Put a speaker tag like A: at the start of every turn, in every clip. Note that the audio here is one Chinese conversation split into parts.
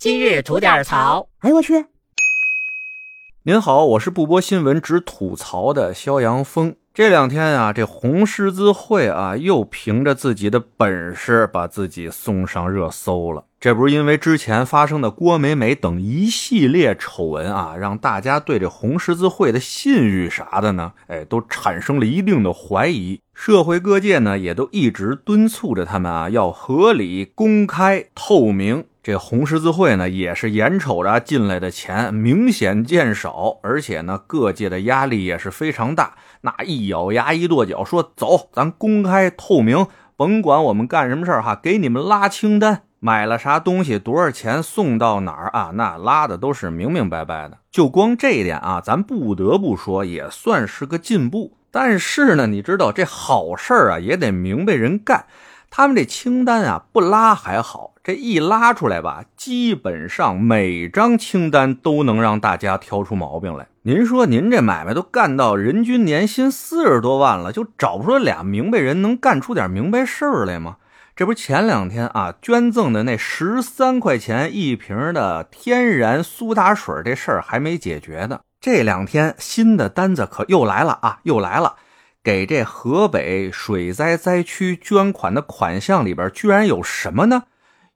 A: 今日吐点槽。
B: 哎呦我去！
C: 您好，我是不播新闻只吐槽的肖阳峰。这两天啊，这红十字会啊，又凭着自己的本事把自己送上热搜了。这不是因为之前发生的郭美美等一系列丑闻啊，让大家对这红十字会的信誉啥的呢，哎，都产生了一定的怀疑。社会各界呢，也都一直敦促着他们啊，要合理、公开、透明。这红十字会呢，也是眼瞅着进来的钱明显见少，而且呢，各界的压力也是非常大。那一咬牙一跺脚，说：“走，咱公开透明，甭管我们干什么事儿哈，给你们拉清单，买了啥东西，多少钱，送到哪儿啊？那拉的都是明明白白的。就光这一点啊，咱不得不说，也算是个进步。但是呢，你知道这好事儿啊，也得明白人干。他们这清单啊，不拉还好。”这一拉出来吧，基本上每张清单都能让大家挑出毛病来。您说您这买卖都干到人均年薪四十多万了，就找不出俩明白人能干出点明白事儿来吗？这不前两天啊捐赠的那十三块钱一瓶的天然苏打水这事儿还没解决呢，这两天新的单子可又来了啊，又来了，给这河北水灾灾区捐款的款项里边居然有什么呢？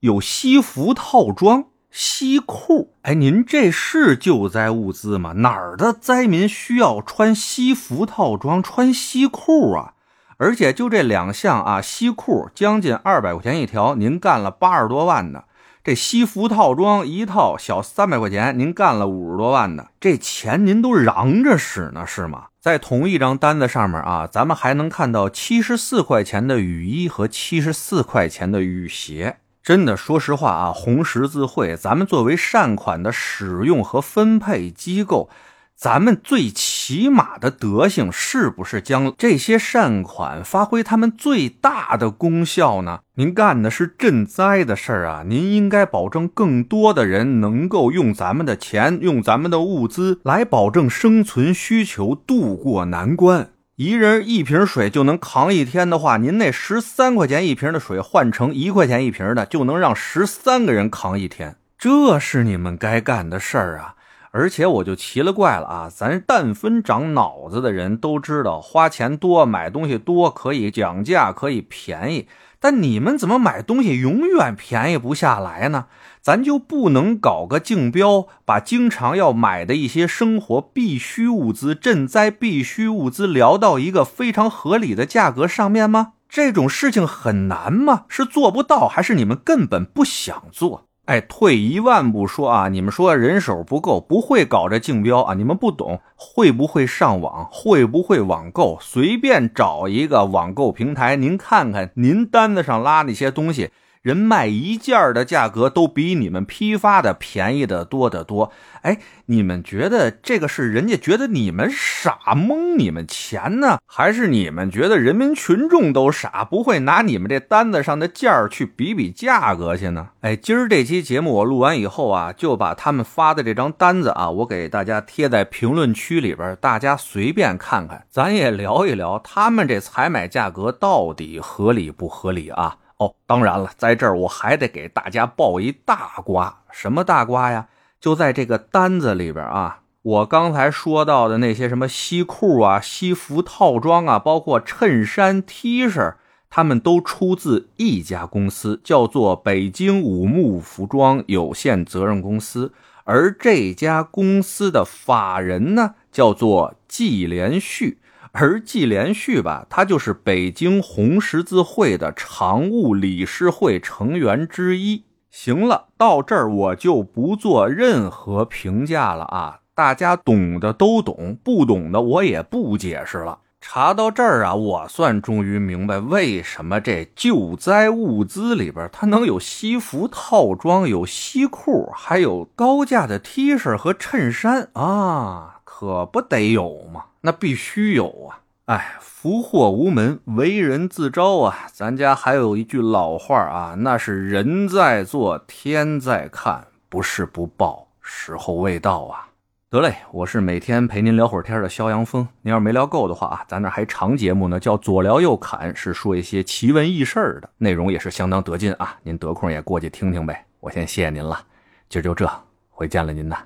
C: 有西服套装、西裤，哎，您这是救灾物资吗？哪儿的灾民需要穿西服套装、穿西裤啊？而且就这两项啊，西裤将近二百块钱一条，您干了八十多万的；这西服套装一套小三百块钱，您干了五十多万的。这钱您都嚷着使呢，是吗？在同一张单子上面啊，咱们还能看到七十四块钱的雨衣和七十四块钱的雨鞋。真的，说实话啊，红十字会，咱们作为善款的使用和分配机构，咱们最起码的德行，是不是将这些善款发挥他们最大的功效呢？您干的是赈灾的事儿啊，您应该保证更多的人能够用咱们的钱，用咱们的物资来保证生存需求，渡过难关。一人一瓶水就能扛一天的话，您那十三块钱一瓶的水换成一块钱一瓶的，就能让十三个人扛一天。这是你们该干的事儿啊！而且我就奇了怪了啊，咱但分长脑子的人都知道，花钱多买东西多可以讲价，可以便宜。但你们怎么买东西永远便宜不下来呢？咱就不能搞个竞标，把经常要买的一些生活必需物资、赈灾必需物资聊到一个非常合理的价格上面吗？这种事情很难吗？是做不到，还是你们根本不想做？哎，退一万步说啊，你们说人手不够，不会搞这竞标啊，你们不懂，会不会上网，会不会网购？随便找一个网购平台，您看看，您单子上拉那些东西。人卖一件的价格都比你们批发的便宜的多得多，哎，你们觉得这个是人家觉得你们傻蒙你们钱呢，还是你们觉得人民群众都傻，不会拿你们这单子上的件儿去比比价格去呢？哎，今儿这期节目我录完以后啊，就把他们发的这张单子啊，我给大家贴在评论区里边，大家随便看看，咱也聊一聊他们这采买价格到底合理不合理啊？哦，当然了，在这儿我还得给大家爆一大瓜。什么大瓜呀？就在这个单子里边啊，我刚才说到的那些什么西裤啊、西服套装啊，包括衬衫、T 恤，他们都出自一家公司，叫做北京五木服装有限责任公司。而这家公司的法人呢，叫做季连续。而季连续吧，他就是北京红十字会的常务理事会成员之一。行了，到这儿我就不做任何评价了啊！大家懂的都懂，不懂的我也不解释了。查到这儿啊，我算终于明白为什么这救灾物资里边它能有西服套装、有西裤，还有高价的 T 恤和衬衫啊，可不得有吗？那必须有啊！哎，福祸无门，为人自招啊！咱家还有一句老话啊，那是人在做，天在看，不是不报，时候未到啊！得嘞，我是每天陪您聊会儿天的肖阳峰。您要是没聊够的话啊，咱这还长节目呢，叫左聊右侃，是说一些奇闻异事的内容，也是相当得劲啊！您得空也过去听听呗。我先谢谢您了。今儿就这，回见了您呐。